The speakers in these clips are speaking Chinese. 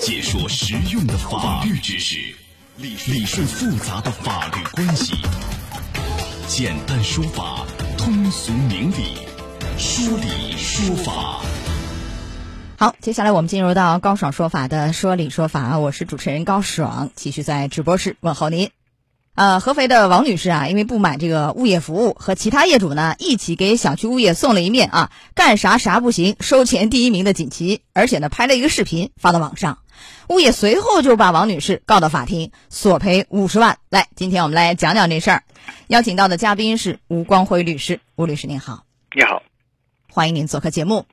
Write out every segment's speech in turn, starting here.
解说实用的法律知识，理理顺复杂的法律关系，简单说法，通俗明理，说理说法。好，接下来我们进入到高爽说法的说理说法，我是主持人高爽，继续在直播室问候您。呃，合肥的王女士啊，因为不满这个物业服务，和其他业主呢一起给小区物业送了一面啊干啥啥不行，收钱第一名的锦旗，而且呢拍了一个视频发到网上。物业随后就把王女士告到法庭，索赔五十万。来，今天我们来讲讲这事儿。邀请到的嘉宾是吴光辉律师，吴律师您好。你好，欢迎您做客节目。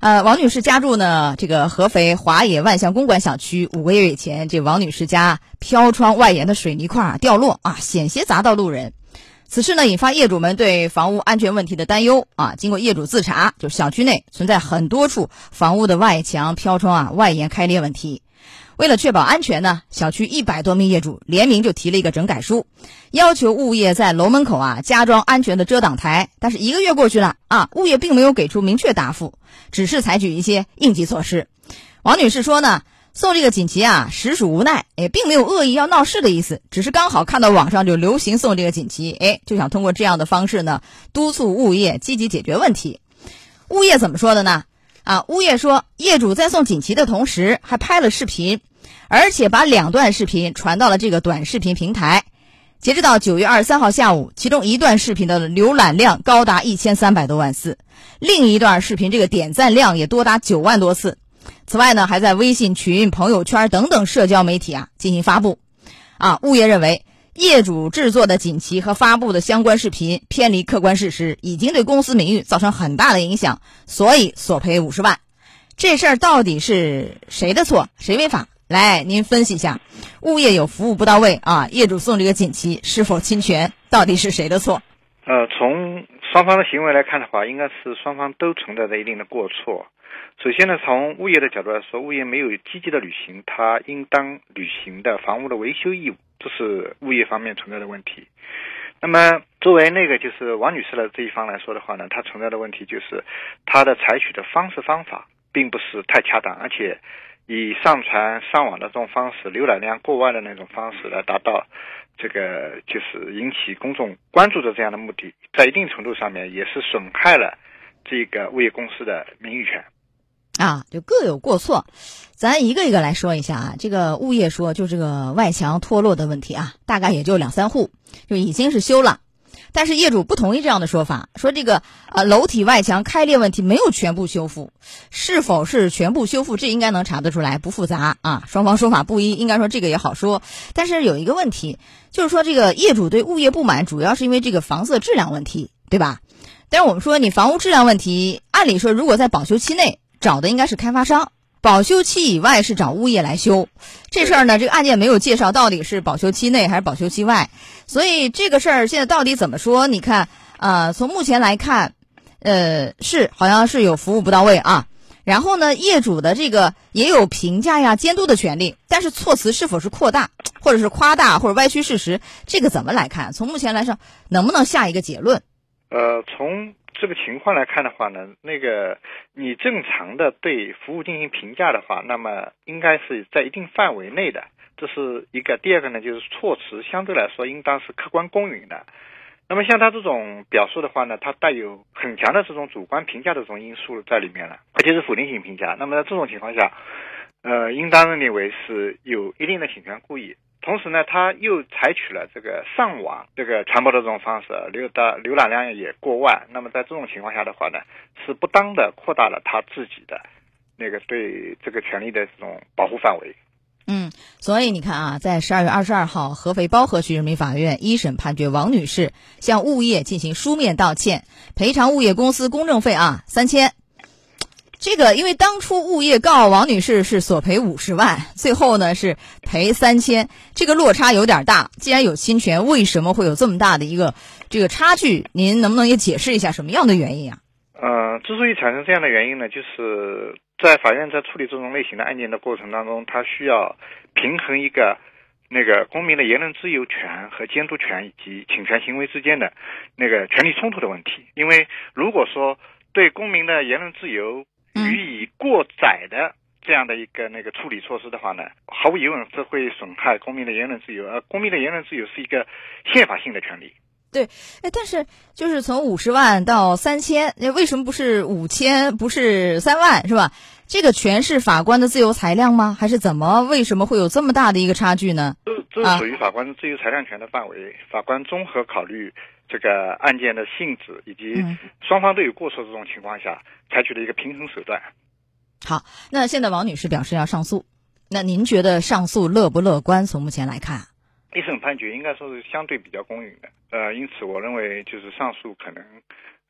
呃，王女士家住呢这个合肥华野万象公馆小区。五个月以前，这王女士家飘窗外沿的水泥块掉落啊，险些砸到路人。此事呢，引发业主们对房屋安全问题的担忧啊。经过业主自查，就小区内存在很多处房屋的外墙、飘窗啊外沿开裂问题。为了确保安全呢，小区一百多名业主联名就提了一个整改书，要求物业在楼门口啊加装安全的遮挡台。但是一个月过去了啊，物业并没有给出明确答复，只是采取一些应急措施。王女士说呢，送这个锦旗啊实属无奈，也并没有恶意要闹事的意思，只是刚好看到网上就流行送这个锦旗，哎，就想通过这样的方式呢督促物业积极解决问题。物业怎么说的呢？啊，物业说，业主在送锦旗的同时还拍了视频，而且把两段视频传到了这个短视频平台。截止到九月二十三号下午，其中一段视频的浏览量高达一千三百多万次，另一段视频这个点赞量也多达九万多次。此外呢，还在微信群、朋友圈等等社交媒体啊进行发布。啊，物业认为。业主制作的锦旗和发布的相关视频偏离客观事实，已经对公司名誉造成很大的影响，所以索赔五十万。这事儿到底是谁的错？谁违法？来，您分析一下。物业有服务不到位啊，业主送这个锦旗是否侵权？到底是谁的错？呃，从双方的行为来看的话，应该是双方都存在着一定的过错。首先呢，从物业的角度来说，物业没有积极的履行他应当履行的房屋的维修义务，这是物业方面存在的问题。那么，作为那个就是王女士的这一方来说的话呢，她存在的问题就是她的采取的方式方法并不是太恰当，而且以上传上网的这种方式，浏览量过万的那种方式来达到这个就是引起公众关注的这样的目的，在一定程度上面也是损害了这个物业公司的名誉权。啊，就各有过错，咱一个一个来说一下啊。这个物业说，就这个外墙脱落的问题啊，大概也就两三户，就已经是修了。但是业主不同意这样的说法，说这个呃楼体外墙开裂问题没有全部修复，是否是全部修复，这应该能查得出来，不复杂啊。双方说法不一，应该说这个也好说。但是有一个问题，就是说这个业主对物业不满，主要是因为这个房子质量问题，对吧？但是我们说你房屋质量问题，按理说如果在保修期内。找的应该是开发商，保修期以外是找物业来修。这事儿呢，这个案件没有介绍到底是保修期内还是保修期外，所以这个事儿现在到底怎么说？你看，啊，从目前来看，呃，是好像是有服务不到位啊。然后呢，业主的这个也有评价呀、监督的权利，但是措辞是否是扩大，或者是夸大，或者歪曲事实，这个怎么来看？从目前来说，能不能下一个结论？呃，从。这个情况来看的话呢，那个你正常的对服务进行评价的话，那么应该是在一定范围内的，这是一个。第二个呢，就是措辞相对来说应当是客观公允的。那么像他这种表述的话呢，它带有很强的这种主观评价的这种因素在里面了，而且是否定性评价。那么在这种情况下，呃，应当认定为是有一定的侵权故意。同时呢，他又采取了这个上网这个传播的这种方式，浏的浏览量也过万。那么在这种情况下的话呢，是不当的扩大了他自己的那个对这个权利的这种保护范围。嗯，所以你看啊，在十二月二十二号，合肥包河区人民法院一审判决王女士向物业进行书面道歉，赔偿物业公司公证费啊三千。这个因为当初物业告王女士是索赔五十万，最后呢是赔三千，这个落差有点大。既然有侵权，为什么会有这么大的一个这个差距？您能不能也解释一下什么样的原因啊？呃，之所以产生这样的原因呢，就是在法院在处理这种类型的案件的过程当中，它需要平衡一个那个公民的言论自由权和监督权以及侵权行为之间的那个权利冲突的问题。因为如果说对公民的言论自由予以过载的这样的一个那个处理措施的话呢，毫无疑问这会损害公民的言论自由，而公民的言论自由是一个宪法性的权利。对，哎，但是就是从五十万到三千，那为什么不是五千，不是三万，是吧？这个全是法官的自由裁量吗？还是怎么？为什么会有这么大的一个差距呢？这这属于法官的自由裁量权的范围，法官综合考虑这个案件的性质以及双方都有过错这种情况下，采取了一个平衡手段。好，那现在王女士表示要上诉，那您觉得上诉乐不乐观？从目前来看？一审判决应该说是相对比较公允的，呃，因此我认为就是上诉可能，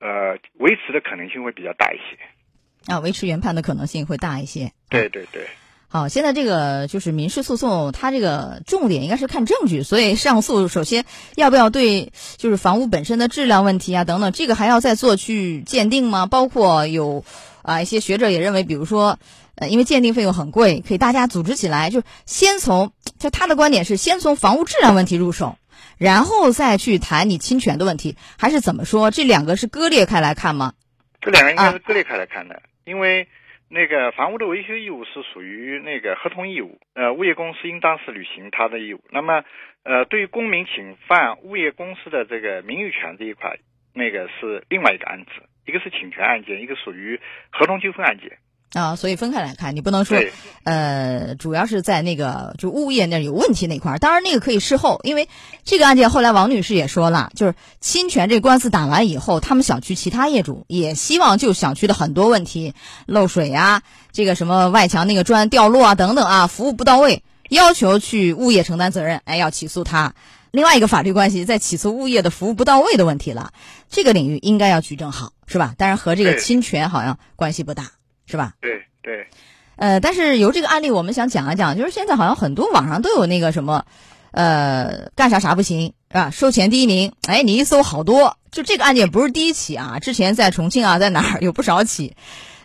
呃，维持的可能性会比较大一些，啊，维持原判的可能性会大一些。对对对。好，现在这个就是民事诉讼，它这个重点应该是看证据，所以上诉首先要不要对就是房屋本身的质量问题啊等等，这个还要再做去鉴定吗？包括有啊一些学者也认为，比如说。呃，因为鉴定费用很贵，可以大家组织起来，就先从就他的观点是先从房屋质量问题入手，然后再去谈你侵权的问题，还是怎么说？这两个是割裂开来看吗？这两个应该是割裂开来看的，因为那个房屋的维修义务是属于那个合同义务，呃，物业公司应当是履行他的义务。那么，呃，对于公民侵犯物业公司的这个名誉权这一块，那个是另外一个案子，一个是侵权案件，一个属于合同纠纷案件。啊，所以分开来看，你不能说，呃，主要是在那个就物业那有问题那块儿。当然，那个可以事后，因为这个案件后来王女士也说了，就是侵权这官司打完以后，他们小区其他业主也希望就小区的很多问题，漏水呀，这个什么外墙那个砖掉落啊等等啊，服务不到位，要求去物业承担责任，哎，要起诉他。另外一个法律关系在起诉物业的服务不到位的问题了，这个领域应该要举证好，是吧？但是和这个侵权好像关系不大。是吧？对对，呃，但是由这个案例，我们想讲一讲，就是现在好像很多网上都有那个什么，呃，干啥啥不行是吧？收钱第一名，哎，你一搜好多，就这个案件不是第一起啊，之前在重庆啊，在哪儿有不少起，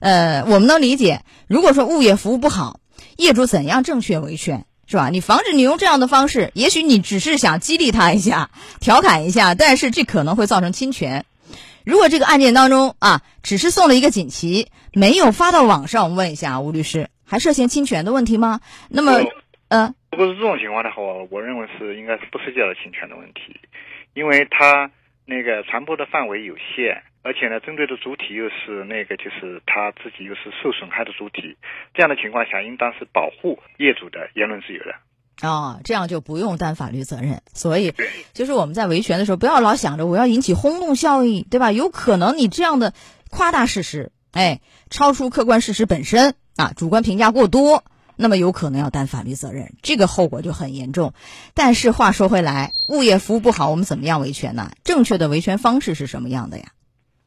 呃，我们能理解，如果说物业服务不好，业主怎样正确维权是吧？你防止你用这样的方式，也许你只是想激励他一下，调侃一下，但是这可能会造成侵权。如果这个案件当中啊，只是送了一个锦旗，没有发到网上，我们问一下吴律师，还涉嫌侵权的问题吗？那么，呃，如果是这种情况的话，我认为是应该是不涉及到侵权的问题，因为他那个传播的范围有限，而且呢，针对的主体又是那个就是他自己又是受损害的主体，这样的情况下，应当是保护业主的言论自由的。啊，这样就不用担法律责任。所以，就是我们在维权的时候，不要老想着我要引起轰动效应，对吧？有可能你这样的夸大事实，哎，超出客观事实本身啊，主观评价过多，那么有可能要担法律责任，这个后果就很严重。但是话说回来，物业服务不好，我们怎么样维权呢？正确的维权方式是什么样的呀？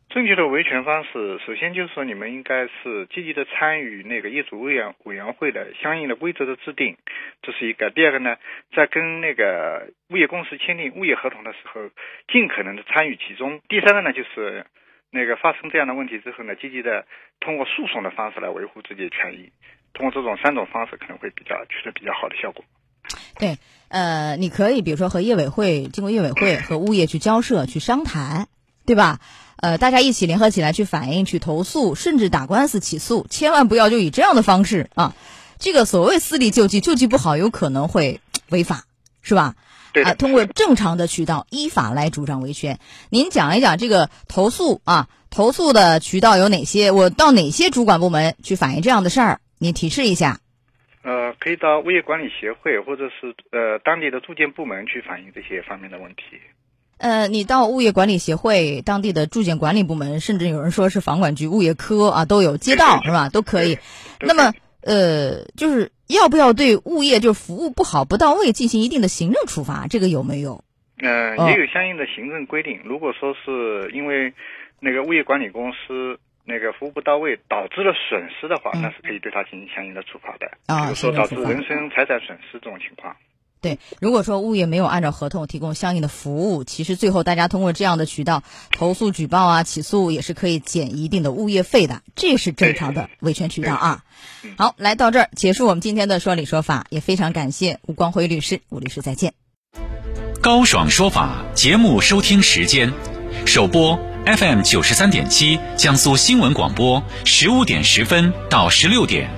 正确的维权方式，首先就是说，你们应该是积极的参与那个业主委员委员会的相应的规则的制定，这是一个。第二个呢，在跟那个物业公司签订物业合同的时候，尽可能的参与其中。第三个呢，就是那个发生这样的问题之后呢，积极的通过诉讼的方式来维护自己的权益。通过这种三种方式，可能会比较取得比较好的效果。对，呃，你可以比如说和业委会，经过业委会和物业去交涉、去商谈，对吧？呃，大家一起联合起来去反映、去投诉，甚至打官司起诉，千万不要就以这样的方式啊！这个所谓私力救济，救济不好有可能会违法，是吧？对。啊，通过正常的渠道依法来主张维权。您讲一讲这个投诉啊，投诉的渠道有哪些？我到哪些主管部门去反映这样的事儿？您提示一下。呃，可以到物业管理协会或者是呃当地的住建部门去反映这些方面的问题。呃，你到物业管理协会、当地的住建管理部门，甚至有人说是房管局物业科啊，都有街道是吧？都可以。那么，呃，就是要不要对物业就是服务不好、不到位进行一定的行政处罚？这个有没有？嗯，也有相应的行政规定。如果说是因为那个物业管理公司那个服务不到位导致了损失的话，那是可以对他进行相应的处罚的。啊，比如说导致人身财产损失这种情况。对，如果说物业没有按照合同提供相应的服务，其实最后大家通过这样的渠道投诉、举报啊、起诉，也是可以减一定的物业费的，这是正常的维权渠道啊。好，来到这儿结束我们今天的说理说法，也非常感谢吴光辉律师，吴律师再见。高爽说法节目收听时间，首播 FM 九十三点七江苏新闻广播十五点十分到十六点。